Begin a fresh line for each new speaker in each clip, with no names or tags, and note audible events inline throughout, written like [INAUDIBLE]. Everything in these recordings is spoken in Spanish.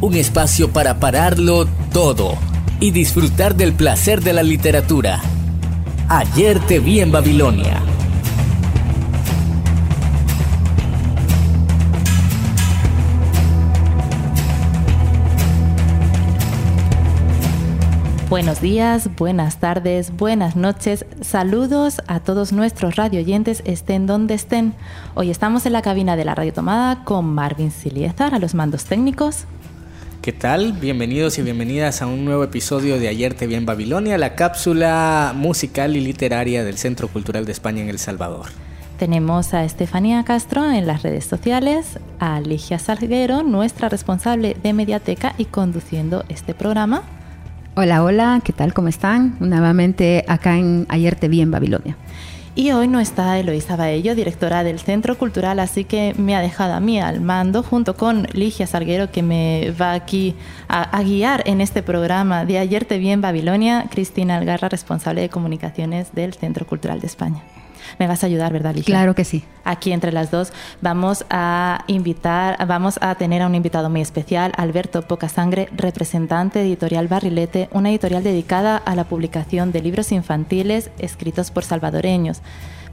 un espacio para pararlo todo y disfrutar del placer de la literatura. Ayer te vi en Babilonia.
Buenos días, buenas tardes, buenas noches. Saludos a todos nuestros radio oyentes, estén donde estén. Hoy estamos en la cabina de la Radio Tomada con Marvin Siliezar a los mandos técnicos.
¿Qué tal? Bienvenidos y bienvenidas a un nuevo episodio de Ayer te vi en Babilonia, la cápsula musical y literaria del Centro Cultural de España en El Salvador.
Tenemos a Estefanía Castro en las redes sociales, a Ligia Salguero, nuestra responsable de Mediateca y conduciendo este programa.
Hola, hola, ¿qué tal? ¿Cómo están? Nuevamente acá en Ayer te vi en Babilonia.
Y hoy no está Eloísa Baello, directora del Centro Cultural, así que me ha dejado a mí al mando junto con Ligia Salguero, que me va aquí a, guiar en este programa de Ayer te vi en Babilonia, Cristina Algarra, responsable de comunicaciones del Centro Cultural de España. Me vas a ayudar, ¿verdad, Ligia?
Claro que sí.
Aquí entre las dos vamos a invitar, vamos a tener a un invitado muy especial, Alberto Pocasangre, representante editorial Barrilete, una editorial dedicada a la publicación de libros infantiles escritos por salvadoreños.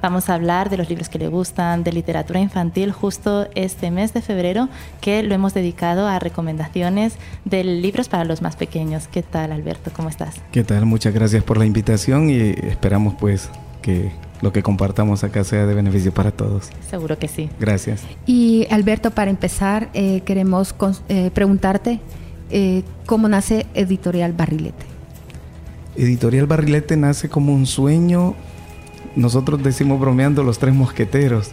Vamos a hablar de los libros que le gustan, de literatura infantil, justo este mes de febrero, que lo hemos dedicado a recomendaciones de libros para los más pequeños. ¿Qué tal, Alberto? ¿Cómo estás?
¿Qué tal? Muchas gracias por la invitación y esperamos pues que lo que compartamos acá sea de beneficio para todos.
Seguro que sí.
Gracias.
Y Alberto, para empezar, eh, queremos eh, preguntarte eh, cómo nace Editorial Barrilete.
Editorial Barrilete nace como un sueño, nosotros decimos bromeando los tres mosqueteros.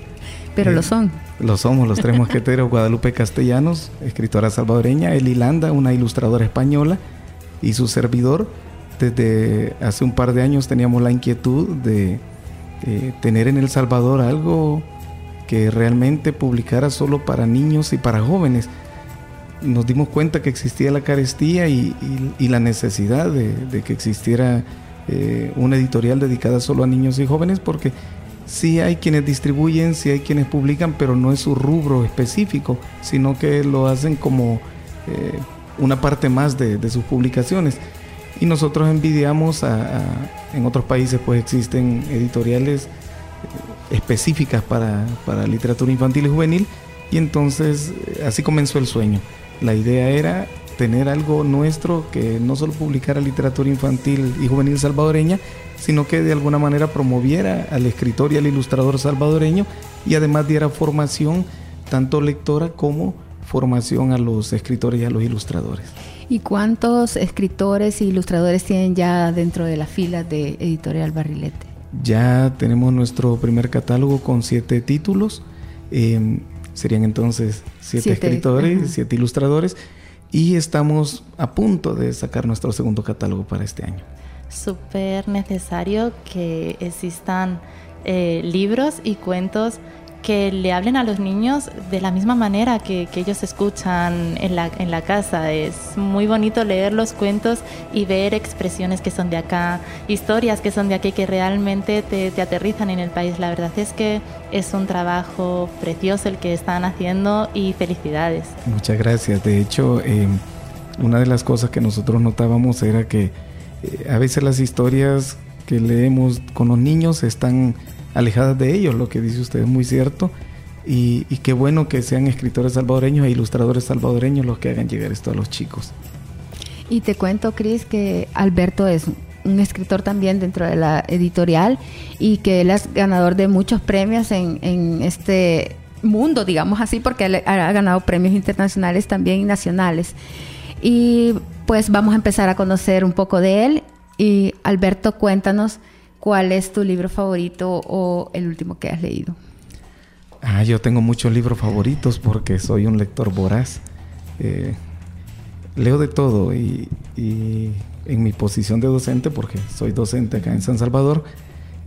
Pero lo son.
Lo somos, los tres mosqueteros, [LAUGHS] Guadalupe Castellanos, escritora salvadoreña, Elilanda, una ilustradora española, y su servidor. Desde hace un par de años teníamos la inquietud de eh, tener en El Salvador algo que realmente publicara solo para niños y para jóvenes. Nos dimos cuenta que existía la carestía y, la necesidad de, que existiera eh, una editorial dedicada solo a niños y jóvenes porque sí hay quienes distribuyen, sí hay quienes publican, pero no es su rubro específico, sino que lo hacen como eh, una parte más de, de sus publicaciones. Y nosotros envidiamos a, en otros países pues existen editoriales eh, específicas para, para literatura infantil y juvenil y entonces eh, así comenzó el sueño. La idea era tener algo nuestro que no solo publicara literatura infantil y juvenil salvadoreña, sino que de alguna manera promoviera al escritor y al ilustrador salvadoreño y además diera formación tanto lectora como formación a los escritores y a los ilustradores.
¿Y cuántos escritores e ilustradores tienen ya dentro de la fila de Editorial Barrilete?
Ya tenemos nuestro primer catálogo con siete títulos. Em, serían entonces siete, escritores, y siete ilustradores. Y estamos a punto de sacar nuestro segundo catálogo para este año.
Súper necesario que existan eh, libros y cuentos que le hablen a los niños de la misma manera que, ellos escuchan en la, en la casa. Es muy bonito leer los cuentos y ver expresiones que son de acá, historias que son de aquí, que realmente te, aterrizan en el país. La verdad es que es un trabajo precioso el que están haciendo y felicidades.
Muchas gracias. De hecho, eh, una de las cosas que nosotros notábamos era que eh, a veces las historias que leemos con los niños están alejadas de ellos, lo que dice usted es muy cierto. Y, qué bueno que sean escritores salvadoreños e ilustradores salvadoreños los que hagan llegar esto a los chicos.
Y te cuento, Cris, que Alberto es un escritor también dentro de la editorial y que él es ganador de muchos premios en, en este mundo, digamos así, porque él ha ganado premios internacionales también y nacionales. Y pues vamos a empezar a conocer un poco de él. Y Alberto, cuéntanos ¿Cuál es tu libro favorito o el último que has leído?
Ah, yo tengo muchos libros favoritos porque soy un lector voraz. Eh, leo de todo y, en mi posición de docente, porque soy docente acá en San Salvador,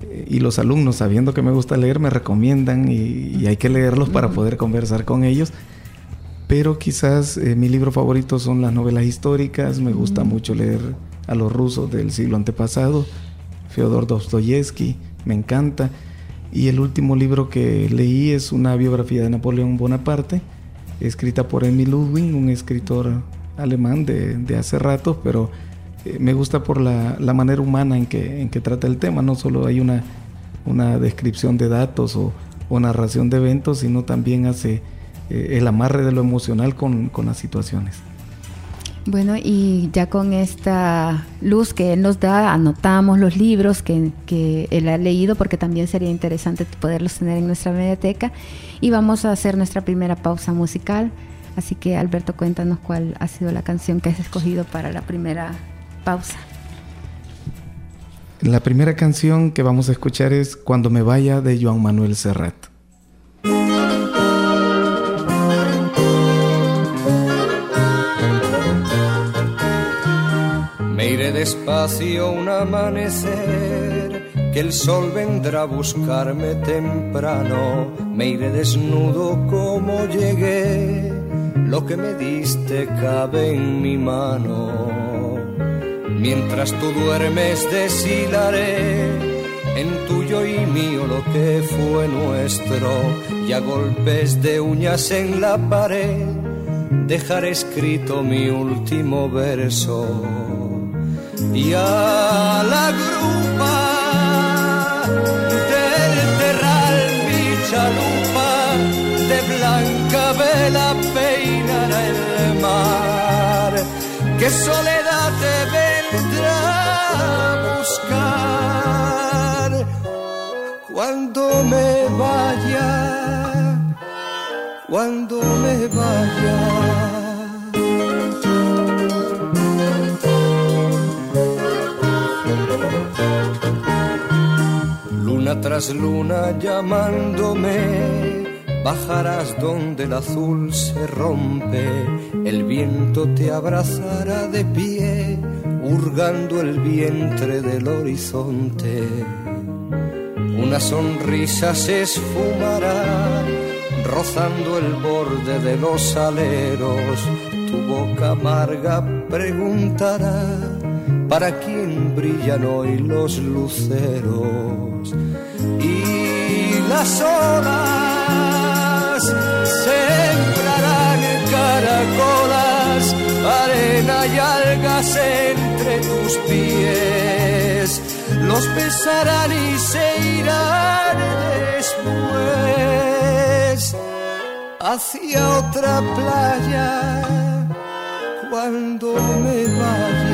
eh, y los alumnos, sabiendo que me gusta leer, me recomiendan y, hay que leerlos para poder conversar con ellos. Pero quizás eh, mi libro favorito son las novelas históricas, me gusta mucho leer a los rusos del siglo antepasado, Fyodor Dostoyevsky, me encanta. Y el último libro que leí es una biografía de Napoleón Bonaparte, escrita por Emil Ludwig, un escritor alemán de, hace rato, pero eh, me gusta por la, manera humana en que, en que trata el tema. No solo hay una, una descripción de datos o, narración de eventos, sino también hace eh, el amarre de lo emocional con, con las situaciones.
Bueno, y ya con esta luz que él nos da, anotamos los libros que, que, él ha leído, porque también sería interesante poderlos tener en nuestra biblioteca. Y vamos a hacer nuestra primera pausa musical. Así que Alberto, cuéntanos cuál ha sido la canción que has escogido para la primera pausa.
La primera canción que vamos a escuchar es Cuando me vaya de Joan Manuel Serrat.
Despacio un amanecer, que el sol vendrá a buscarme temprano, me iré desnudo como llegué, lo que me diste cabe en mi mano. Mientras tú duermes deshilaré en tuyo y mío lo que fue nuestro, y a golpes de uñas en la pared dejaré escrito mi último verso y a la grupa del terral mi chalupa de blanca vela peinará el mar. Que soledad te vendrá a buscar cuando me vaya cuando me vaya tras luna llamándome, bajarás donde el azul se rompe, el viento te abrazará de pie, hurgando el vientre del horizonte. Una sonrisa se esfumará, rozando el borde de los aleros, tu boca amarga preguntará, ¿para quién brillan hoy los luceros? Y las olas sembrarán caracolas, arena y algas entre tus pies. Los besarán y se irán después hacia otra playa cuando me vaya.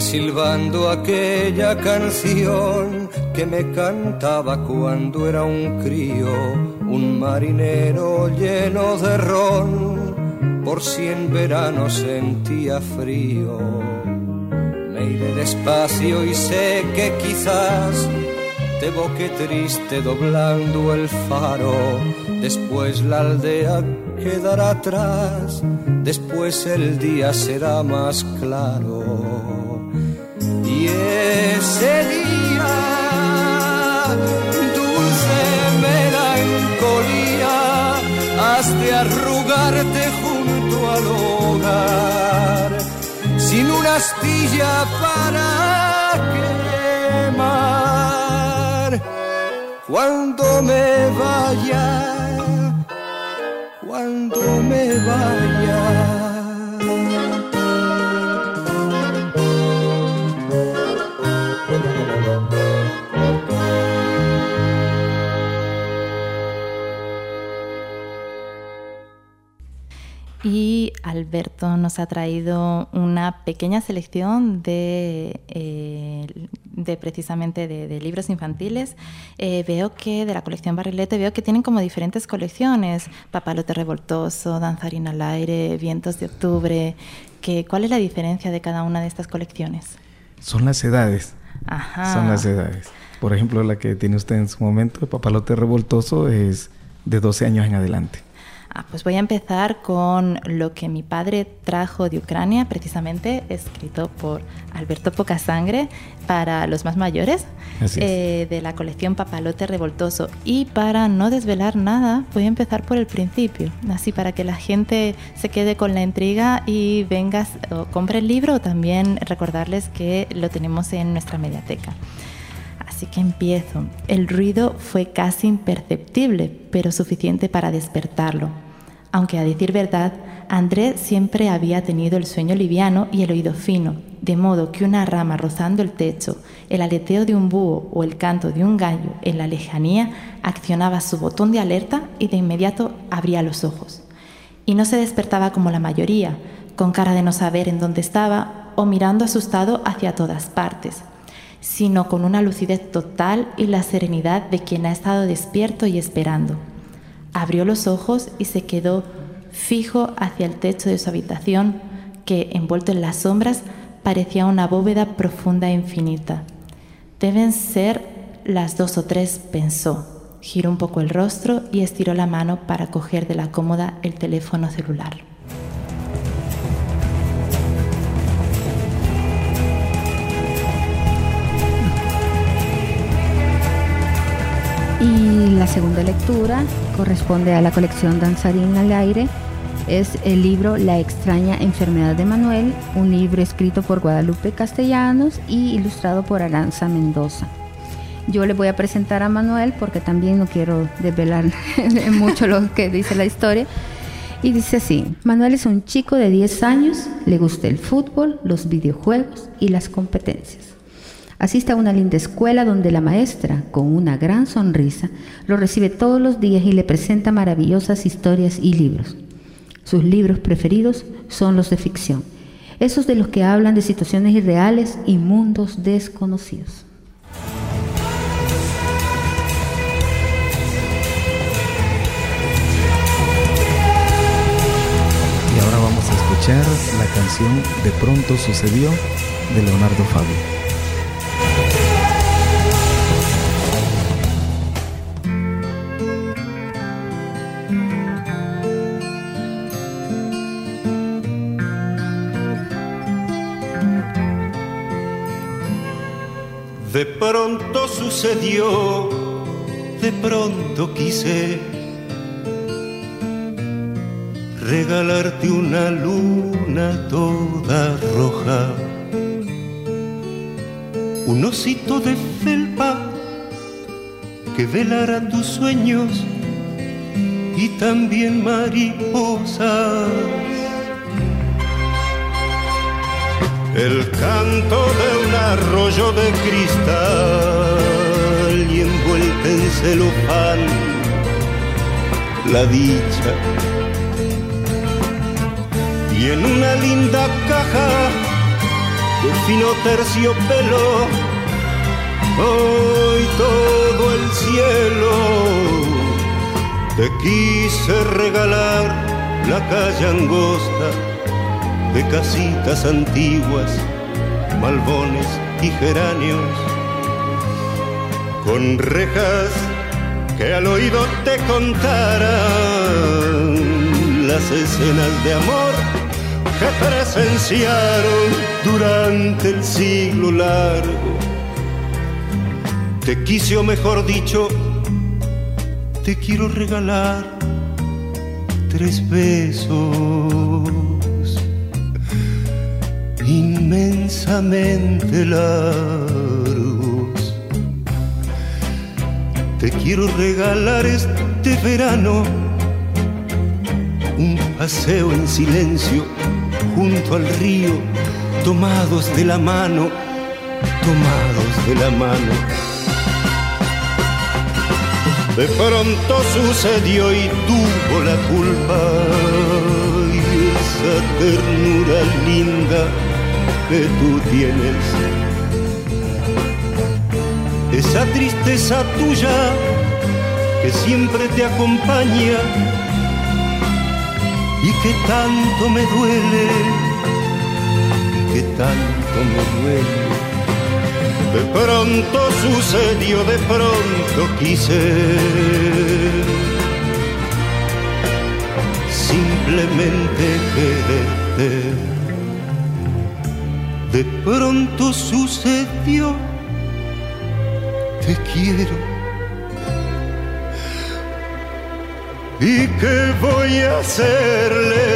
Silbando aquella canción que me cantaba cuando era un crío, un marinero lleno de ron, por si en verano sentía frío. Me iré despacio y sé que quizás te boque triste doblando el faro, después la aldea quedará atrás, después el día será más claro ese día, dulce melancolía, has de arrugarte junto al hogar, sin una astilla para quemar. Cuando me vaya, cuando me vaya.
Y Alberto nos ha traído una pequeña selección de, eh, de precisamente de, libros infantiles. Eh, veo que de la colección Barrilete veo que tienen como diferentes colecciones: Papalote revoltoso, Danzarina al aire, Vientos de octubre. Que, ¿Cuál es la diferencia de cada una de estas colecciones?
Son las edades. Son las edades. Por ejemplo, la que tiene usted en su momento, el papalote revoltoso, es de 12 años en adelante.
Ah, pues voy a empezar con lo que mi padre trajo de Ucrania, precisamente escrito por Alberto Pocasangre para los más mayores, eh, de la colección Papalote Revoltoso. Y para no desvelar nada, voy a empezar por el principio, así para que la gente se quede con la intriga y vengas o compre el libro o también recordarles que lo tenemos en nuestra mediateca. Así que empiezo. El ruido fue casi imperceptible, pero suficiente para despertarlo aunque a decir verdad, Andrés siempre había tenido el sueño liviano y el oído fino, de modo que una rama rozando el techo, el aleteo de un búho o el canto de un gallo en la lejanía accionaba su botón de alerta y de inmediato abría los ojos. Y no se despertaba como la mayoría, con cara de no saber en dónde estaba o mirando asustado hacia todas partes, sino con una lucidez total y la serenidad de quien ha estado despierto y esperando Abrió los ojos y se quedó fijo hacia el techo de su habitación, que, envuelto en las sombras, parecía una bóveda profunda e infinita. Deben ser las dos o tres, pensó. Giró un poco el rostro y estiró la mano para coger de la cómoda el teléfono celular.
Y la segunda lectura corresponde a la colección Danzarín al aire. Es el libro La extraña enfermedad de Manuel, un libro escrito por Guadalupe Castellanos y ilustrado por Aranza Mendoza. Yo le voy a presentar a Manuel porque también no quiero desvelar [LAUGHS] mucho lo que dice la historia. Y dice así, Manuel es un chico de 10 años, le gusta el fútbol, los videojuegos y las competencias. Asiste a una linda escuela donde la maestra, con una gran sonrisa, lo recibe todos los días y le presenta maravillosas historias y libros. Sus libros preferidos son los de ficción, esos de los que hablan de situaciones irreales y mundos desconocidos.
Y ahora vamos a escuchar la canción De pronto sucedió de Leonardo Fabio.
De pronto sucedió, de pronto quise regalarte una luna toda roja, un osito de felpa que velara tus sueños y también mariposas el canto de un arroyo de cristal y envuelta en celofán la dicha. Y en una linda caja de fino terciopelo, hoy todo el cielo te quise regalar la calle angosta de casitas antiguas, malbones y geranios, con rejas que al oído te contaran las escenas de amor que presenciaron durante el siglo largo. Te quise o mejor dicho, te quiero regalar tres besos inmensamente largos. Te quiero regalar este verano un paseo en silencio junto al río, tomados de la mano, tomados de la mano. De pronto sucedió y tuvo la culpa y esa ternura linda que tú tienes. Esa tristeza tuya que siempre te acompaña y que tanto me duele, que tanto me duele. De pronto sucedió, de pronto quise. Simplemente quererte. De pronto sucedió, te quiero ¿Y qué voy a hacerle?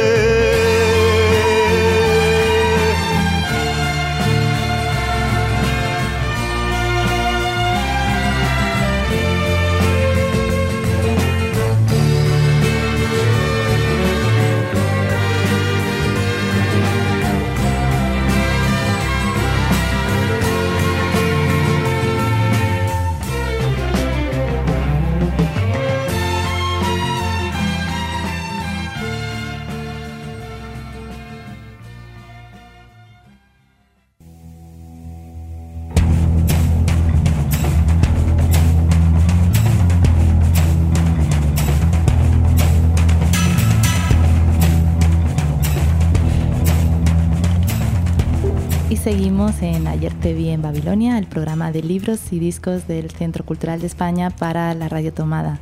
Seguimos en Ayer te vi en Babilonia, el programa de libros y discos del Centro Cultural de España para la Radio Tomada.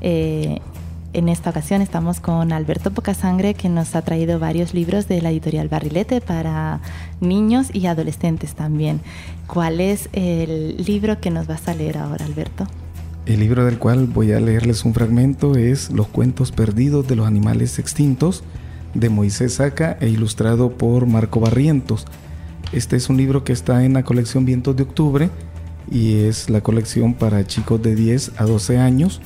Eh, en esta ocasión estamos con Alberto Pocasangre, que nos ha traído varios libros de la editorial Barrilete para niños y adolescentes también. ¿Cuál es el libro que nos vas a leer ahora, Alberto?
El libro del cual voy a leerles un fragmento es Los cuentos perdidos de los animales extintos de Moisés Saca e ilustrado por Marco Barrientos. Este es un libro que está en la colección Vientos de Octubre y es la colección para chicos de 10 a 12 años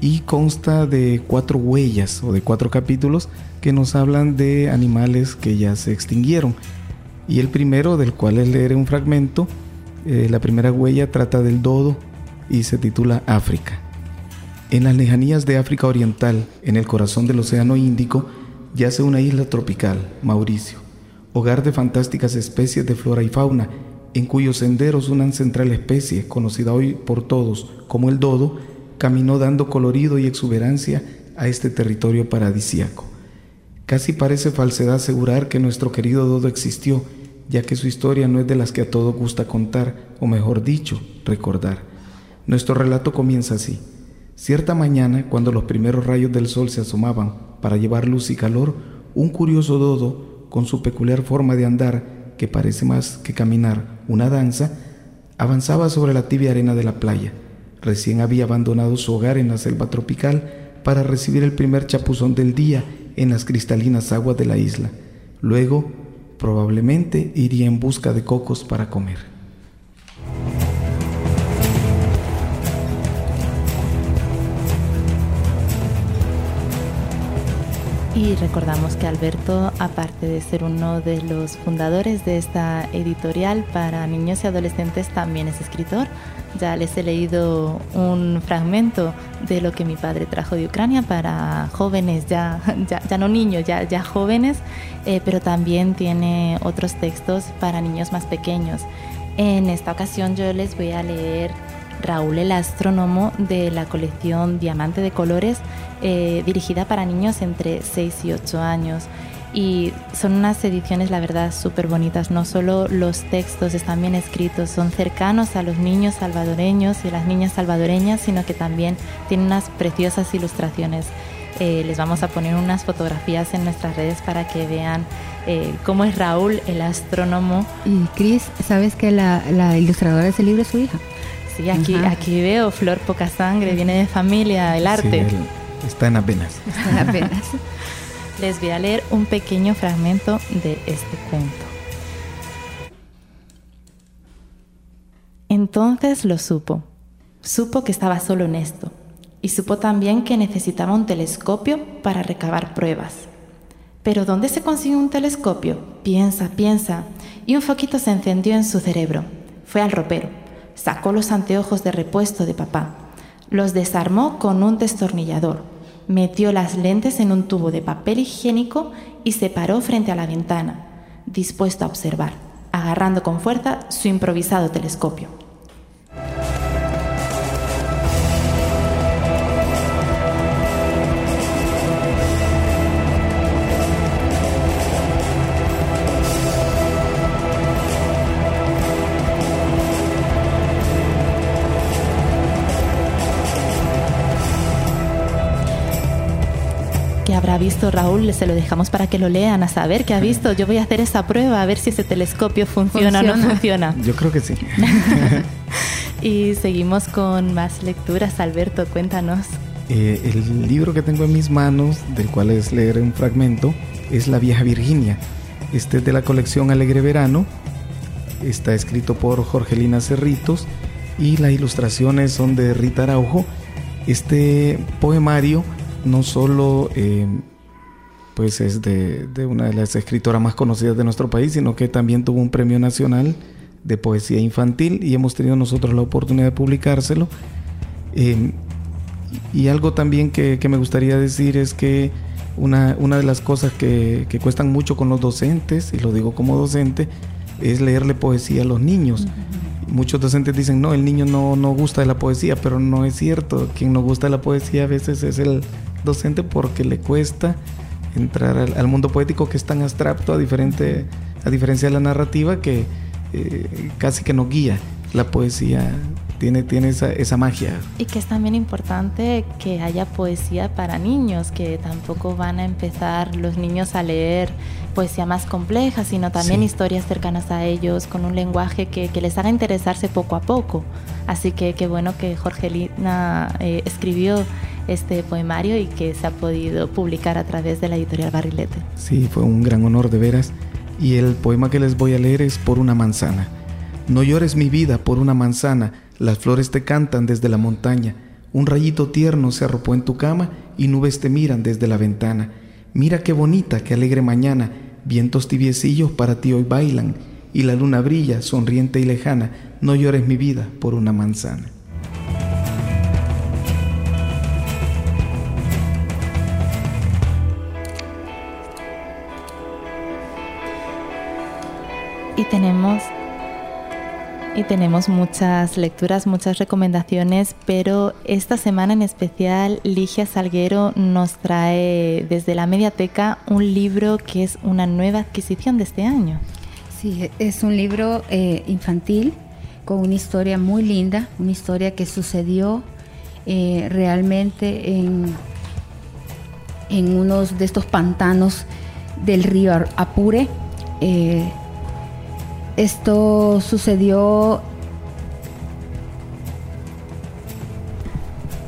y consta de cuatro huellas o de cuatro capítulos que nos hablan de animales que ya se extinguieron. Y el primero, del cual les leeré un fragmento, eh, la primera huella trata del dodo y se titula África. En las lejanías de África Oriental, en el corazón del Océano Índico, yace una isla tropical, Mauricio hogar de fantásticas especies de flora y fauna, en cuyos senderos una ancestral especie, conocida hoy por todos como el dodo, caminó dando colorido y exuberancia a este territorio paradisíaco. Casi parece falsedad asegurar que nuestro querido dodo existió, ya que su historia no es de las que a todos gusta contar, o mejor dicho, recordar. Nuestro relato comienza así. Cierta mañana, cuando los primeros rayos del sol se asomaban para llevar luz y calor, un curioso dodo con su peculiar forma de andar, que parece más que caminar, una danza, avanzaba sobre la tibia arena de la playa. Recién había abandonado su hogar en la selva tropical para recibir el primer chapuzón del día en las cristalinas aguas de la isla. Luego, probablemente iría en busca de cocos para comer.
Y recordamos que Alberto, aparte de ser uno de los fundadores de esta editorial para niños y adolescentes, también es escritor. Ya les he leído un fragmento de lo que mi padre trajo de Ucrania para jóvenes, ya, ya, no niños, ya, ya jóvenes, eh, pero también tiene otros textos para niños más pequeños. En esta ocasión yo les voy a leer Raúl el Astrónomo de la colección Diamante de Colores, eh, dirigida para niños entre 6 y 8 años. Y son unas ediciones, la verdad, súper bonitas. No solo los textos están bien escritos, son cercanos a los niños salvadoreños y las niñas salvadoreñas, sino que también tienen unas preciosas ilustraciones. Eh, les vamos a poner unas fotografías en nuestras redes para que vean eh, cómo es Raúl, el astrónomo.
Y Cris, ¿sabes que la, la ilustradora de ese libro es su hija?
Sí, aquí, aquí veo Flor Poca Sangre, viene de familia, el arte.
está en apenas.
Está en apenas. [LAUGHS]
Les voy a leer un pequeño fragmento de este cuento. Entonces lo supo. Supo que estaba solo en esto. Y supo también que necesitaba un telescopio para recabar pruebas. Pero ¿dónde se consigue un telescopio? Piensa, piensa. Y un foquito se encendió en su cerebro. Fue al ropero Sacó los anteojos de repuesto de papá. Los desarmó con un destornillador. Metió las lentes en un tubo de papel higiénico y se paró frente a la ventana, dispuesto a observar, agarrando con fuerza su improvisado telescopio. Ha visto Raúl, se lo dejamos para que lo lean, a saber qué ha visto. Yo voy a hacer esa prueba, a ver si ese telescopio funciona, o no funciona.
Yo creo que sí. [LAUGHS]
y seguimos con más lecturas. Alberto, cuéntanos.
Eh, el libro que tengo en mis manos, del cual es leer un fragmento, es La vieja Virginia. Este es de la colección Alegre Verano. Está escrito por Jorgelina Cerritos y las ilustraciones son de Rita Araujo. Este poemario no solo eh, pues es de, de, una de las escritoras más conocidas de nuestro país, sino que también tuvo un premio nacional de poesía infantil y hemos tenido nosotros la oportunidad de publicárselo. Eh, y algo también que, que, me gustaría decir es que una, una de las cosas que, que, cuestan mucho con los docentes, y lo digo como docente, es leerle poesía a los niños. Muchos docentes dicen, no, el niño no, no gusta de la poesía, pero no es cierto. Quien no gusta de la poesía a veces es el docente porque le cuesta entrar al, al mundo poético que es tan abstracto a, diferente, a diferencia de la narrativa que eh, casi que no guía la poesía tiene, tiene esa, esa, magia.
Y que es también importante que haya poesía para niños, que tampoco van a empezar los niños a leer poesía más compleja, sino también sí. historias cercanas a ellos, con un lenguaje que, que, les haga interesarse poco a poco. Así que qué bueno que Jorgelina eh, escribió este poemario y que se ha podido publicar a través de la editorial Barrilete.
Sí, fue un gran honor de veras. Y el poema que les voy a leer es Por una manzana. No llores mi vida por una manzana, las flores te cantan desde la montaña. Un rayito tierno se arropó en tu cama y nubes te miran desde la ventana. Mira qué bonita, qué alegre mañana, vientos tibiecillos para ti hoy bailan, y la luna brilla, sonriente y lejana. No llores mi vida por una manzana.
Y tenemos y tenemos muchas lecturas, muchas recomendaciones, pero esta semana en especial Ligia Salguero nos trae desde la mediateca un libro que es una nueva adquisición de este año.
Sí, es un libro eh, infantil con una historia muy linda, una historia que sucedió eh, realmente en, en unos de estos pantanos del río Apure. Eh, esto sucedió,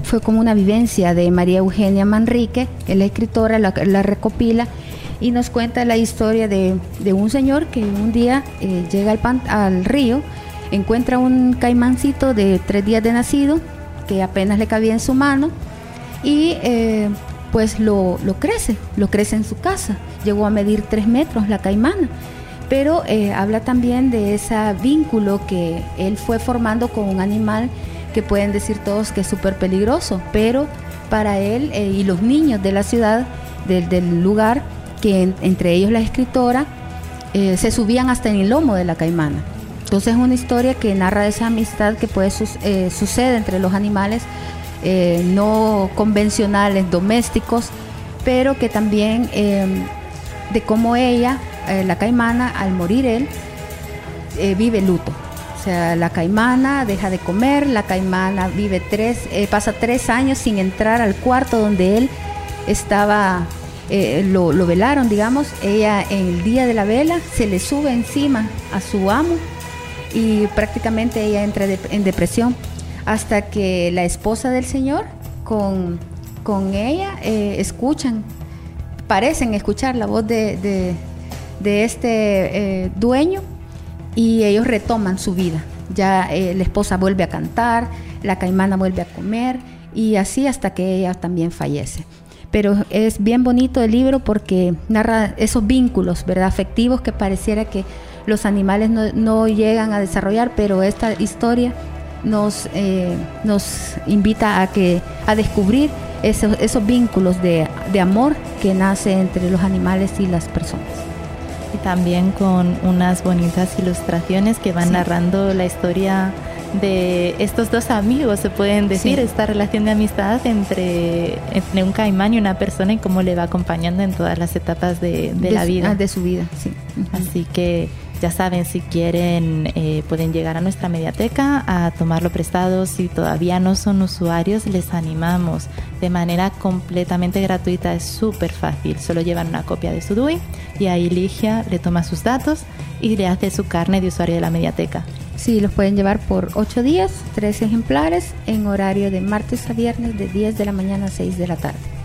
fue como una vivencia de María Eugenia Manrique, la escritora, la, la recopila y nos cuenta la historia de, de un señor que un día eh, llega al, al, río, encuentra un caimancito de tres días de nacido que apenas le cabía en su mano y eh, pues lo, lo crece, lo crece en su casa. Llegó a medir tres metros la caimana pero eh, habla también de ese vínculo que él fue formando con un animal que pueden decir todos que es súper peligroso, pero para él eh, y los niños de la ciudad, del, lugar, que en, entre ellos la escritora, eh, se subían hasta en el lomo de la caimana. Entonces es una historia que narra esa amistad que puede su eh, sucede entre los animales no convencionales, domésticos, pero que también de cómo ella eh, la caimana, al morir él, eh, vive luto. O sea, la caimana deja de comer, la caimana vive tres, eh, pasa tres años sin entrar al cuarto donde él estaba, lo, velaron, digamos. Ella en el día de la vela se le sube encima a su amo y prácticamente ella entra en depresión hasta que la esposa del señor con, con ella escuchan, parecen escuchar la voz de de este eh, dueño y ellos retoman su vida. Ya eh, la esposa vuelve a cantar, la caimana vuelve a comer y así hasta que ella también fallece. Pero es bien bonito el libro porque narra esos vínculos ¿verdad? afectivos que pareciera que los animales no, no llegan a desarrollar, pero esta historia nos, eh, nos invita a, que, a descubrir esos, esos vínculos de, de amor que nace entre los animales y las personas
y también con unas bonitas ilustraciones que van sí. narrando la historia de estos dos amigos, se pueden decir, sí. esta relación de amistad entre, entre, un caimán y una persona y cómo le va acompañando en todas las etapas de, de,
de
la vida.
Ah, de su vida, sí.
Así que ya saben, si quieren, eh, pueden llegar a nuestra mediateca a tomarlo prestado. Si todavía no son usuarios, les animamos de manera completamente gratuita. Es súper fácil. Solo llevan una copia de su DUI y ahí Ligia le toma sus datos y le hace su carne de usuario de la mediateca.
Sí, los pueden llevar por 8 días, 3 ejemplares, en horario de martes a viernes de 10 de la mañana a 6 de la tarde.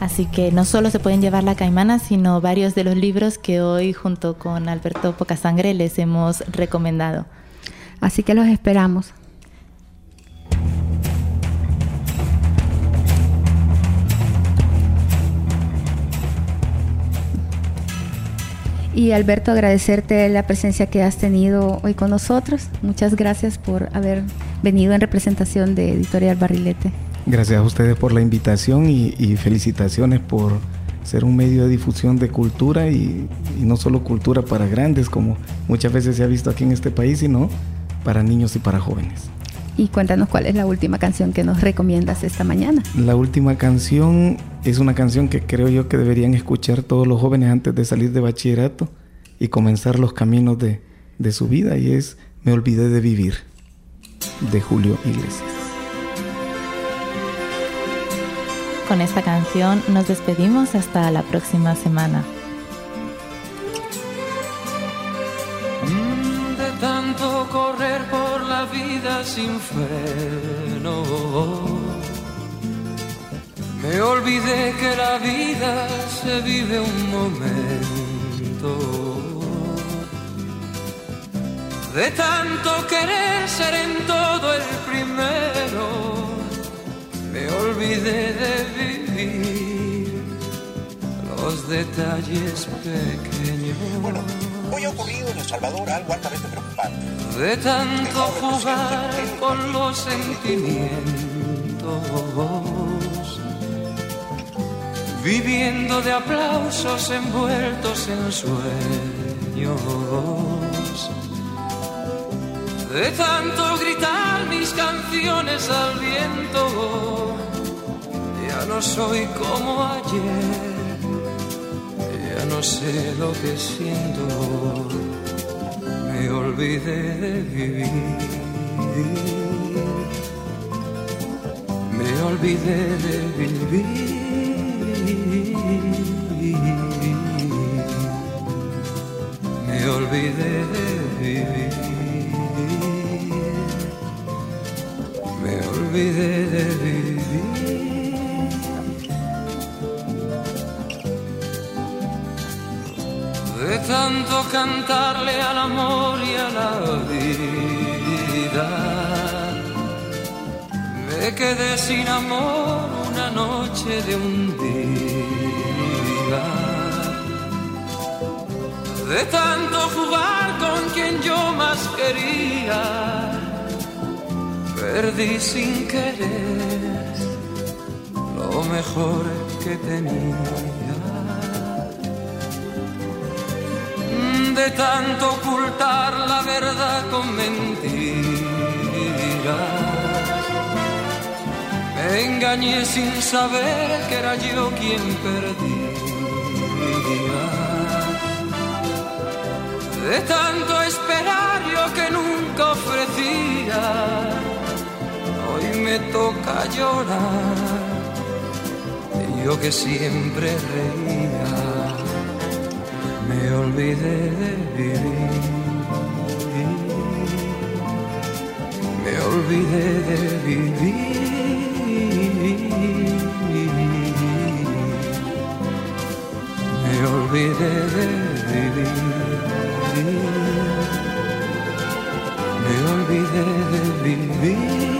Así que no solo se pueden llevar la caimana, sino varios de los libros que hoy junto con Alberto Pocasangre les hemos recomendado.
Así que los esperamos. Y Alberto, agradecerte la presencia que has tenido hoy con nosotros. Muchas gracias por haber venido en representación de Editorial Barrilete.
Gracias a ustedes por la invitación y, felicitaciones por ser un medio de difusión de cultura y, y, no solo cultura para grandes como muchas veces se ha visto aquí en este país, sino para niños y para jóvenes.
Y cuéntanos cuál es la última canción que nos recomiendas esta mañana.
La última canción es una canción que creo yo que deberían escuchar todos los jóvenes antes de salir de bachillerato y comenzar los caminos de, de su vida y es Me olvidé de vivir de Julio Iglesias.
Con esta canción nos despedimos hasta la próxima semana.
De tanto correr por la vida sin freno me olvidé que la vida se vive un momento. De tanto querer ser en todo el primero, me olvidé de vivir los detalles pequeños.
Bueno, hoy ha ocurrido en El Salvador algo altamente preocupante.
De tanto jugar con los sentimientos viviendo de aplausos envueltos en sueños. De tanto gritar canciones al viento, ya no soy como ayer, ya no sé lo que siento, me olvidé de vivir. Me olvidé de vivir. Me olvidé de De tanto cantarle al amor y a la vida. Me quedé sin amor una noche de un día. De tanto jugar con quien yo más quería, perdí sin querer lo mejor que tenía. De tanto ocultar la verdad con mentiras me engañé sin saber que era yo quien perdía. De tanto esperar yo que nunca ofrecía, me toca llorar. Yo que siempre reía, me olvidé de vivir. Me olvidé de vivir. Me olvidé de vivir. Me olvidé de vivir.